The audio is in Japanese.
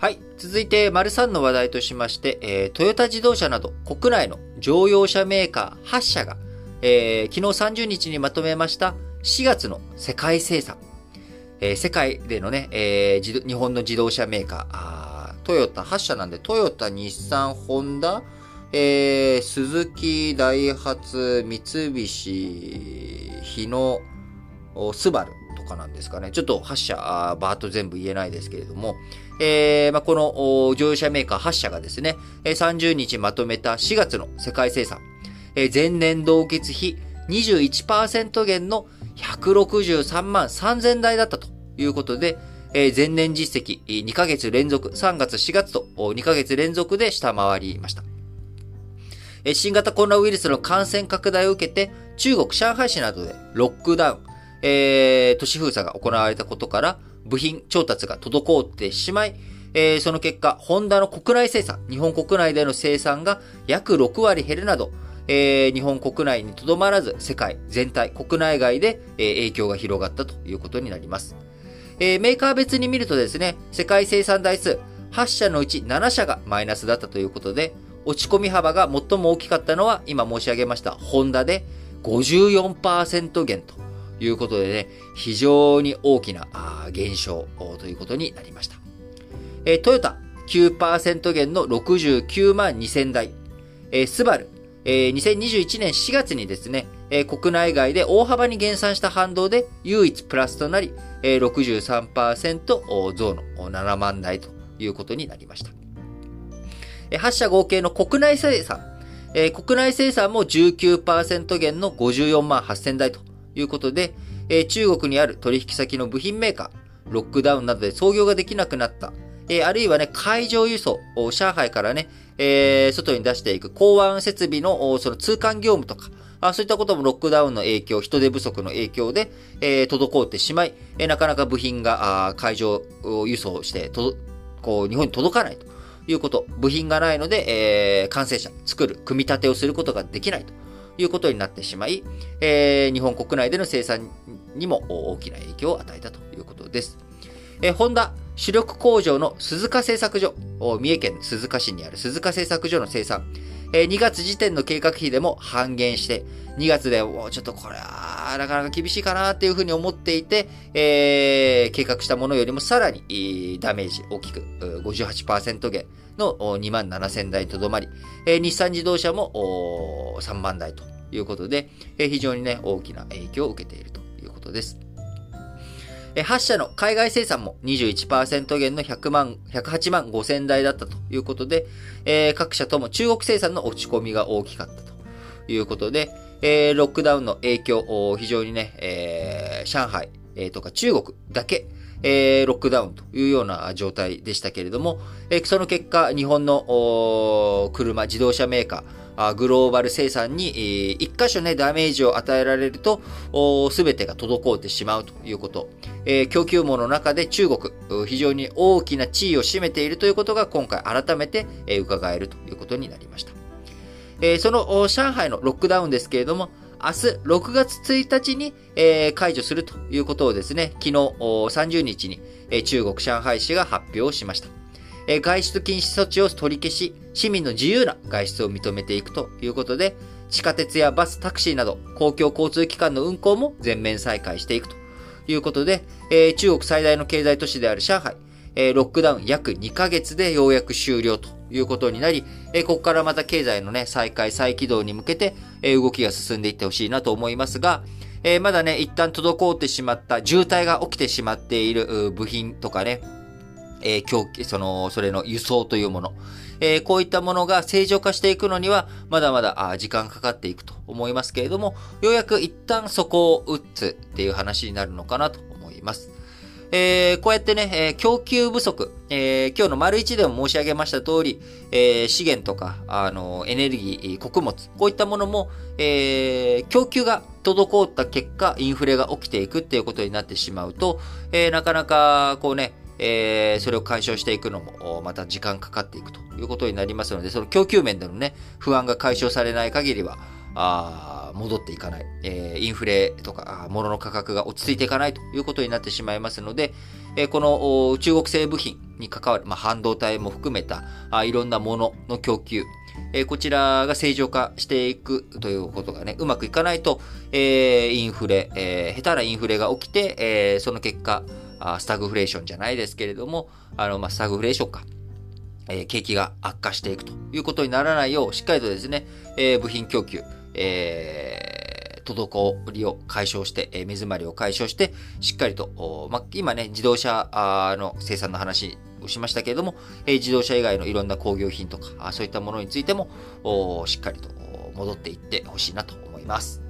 はい。続いて、丸3の話題としまして、えー、トヨタ自動車など国内の乗用車メーカー8社が、えー、昨日30日にまとめました4月の世界生産。えー、世界でのね、えー、日本の自動車メーカー、トヨタ8社なんで、トヨタ、日産、ホンダ、えー、鈴木、ダイハツ、三菱、日野、スバルかなんですかね。ちょっと8社、バーッと全部言えないですけれども、えー、まあ、この乗用車メーカー8社がですね、30日まとめた4月の世界生産、え前年同月比21%減の163万3000台だったということで、え前年実績2ヶ月連続、3月4月と2ヶ月連続で下回りました。新型コロナウイルスの感染拡大を受けて、中国上海市などでロックダウン、えー、都市封鎖が行われたことから、部品調達が滞ってしまい、えー、その結果、ホンダの国内生産、日本国内での生産が約6割減るなど、えー、日本国内にとどまらず、世界全体、国内外で、えー、影響が広がったということになります。えー、メーカー別に見るとですね、世界生産台数8社のうち7社がマイナスだったということで、落ち込み幅が最も大きかったのは、今申し上げました、ホンダで54%減ということでね、非常に大きな減少ということになりました。えー、トヨタ9%減の69万2000台、えー、スバル、えー、2021年4月にですね、えー、国内外で大幅に減産した反動で唯一プラスとなり、えー、63%増の7万台ということになりました。えー、8社合計の国内生産、えー、国内生産も19%減の54万8000台ということで、えー、中国にある取引先の部品メーカー、ロックダウンなどで操業ができなくなった、えー、あるいはね、海上輸送、上海からね、えー、外に出していく港湾設備のその通関業務とか、あそういったこともロックダウンの影響、人手不足の影響で、えー、滞ってしまい、えー、なかなか部品があ海上輸送してと、こう、日本に届かないということ、部品がないので、えー、完成車、作る、組み立てをすることができないと。いうことになってしまい、えー、日本国内での生産にも大きな影響を与えたということです。えー、ホンダ、主力工場の鈴鹿製作所、三重県鈴鹿市にある鈴鹿製作所の生産、えー、2月時点の計画費でも半減して、2月で、もうちょっとこれは、なかなか厳しいかなっていうふうに思っていて、えー、計画したものよりもさらにダメージ大きく、58%減の2万7000台とどまり、えー、日産自動車も3万台ということで、えー、非常にね、大きな影響を受けているということです。8社の海外生産も21%減の100万、108万5千台だったということで、えー、各社とも中国生産の落ち込みが大きかったと。いうことで、えー、ロックダウンの影響、非常にね、えー、上海、えー、とか中国だけ、えー、ロックダウンというような状態でしたけれども、えー、その結果、日本の車、自動車メーカー、グローバル生産に、一箇所ね、ダメージを与えられると、すべてが滞ってしまうということ。供給網の中で中国、非常に大きな地位を占めているということが今回改めて伺えるということになりました。その上海のロックダウンですけれども、明日6月1日に、解除するということをですね、昨日30日に、中国上海市が発表しました。外出禁止措置を取り消し、市民の自由な外出を認めていくということで、地下鉄やバス、タクシーなど公共交通機関の運行も全面再開していくということで、え、中国最大の経済都市である上海、え、ロックダウン約2ヶ月でようやく終了ということになり、え、ここからまた経済のね、再開、再起動に向けて、え動きが進んでいってほしいなと思いますが、えまだね、一旦滞ってしまった、渋滞が起きてしまっている部品とかね、えー、供給、その、それの輸送というもの。えー、こういったものが正常化していくのには、まだまだ時間かかっていくと思いますけれども、ようやく一旦そこを打つっていう話になるのかなと思います。えー、こうやってね、えー、供給不足、えー、今日の丸一でも申し上げました通り、え、資源とか、あの、エネルギー、穀物、こういったものも、え、供給が滞った結果、インフレが起きていくっていうことになってしまうと、え、なかなか、こうね、えー、それを解消していくのも、また時間かかっていくということになりますので、その供給面でのね、不安が解消されない限りは、あ戻っていかない、えー、インフレとか、物の価格が落ち着いていかないということになってしまいますので、えー、この中国製部品に関わる、まあ、半導体も含めたあいろんなものの供給、えー、こちらが正常化していくということがね、うまくいかないと、えー、インフレ、えー、下手なインフレが起きて、えー、その結果あ、スタグフレーションじゃないですけれども、あの、まあ、スタグフレーションか、えー、景気が悪化していくということにならないよう、しっかりとですね、えー、部品供給、えー、滞りを解消して、えー、目詰まりを解消して、しっかりと、ま、今ね、自動車の生産の話をしましたけれども、えー、自動車以外のいろんな工業品とか、そういったものについても、しっかりと戻っていってほしいなと思います。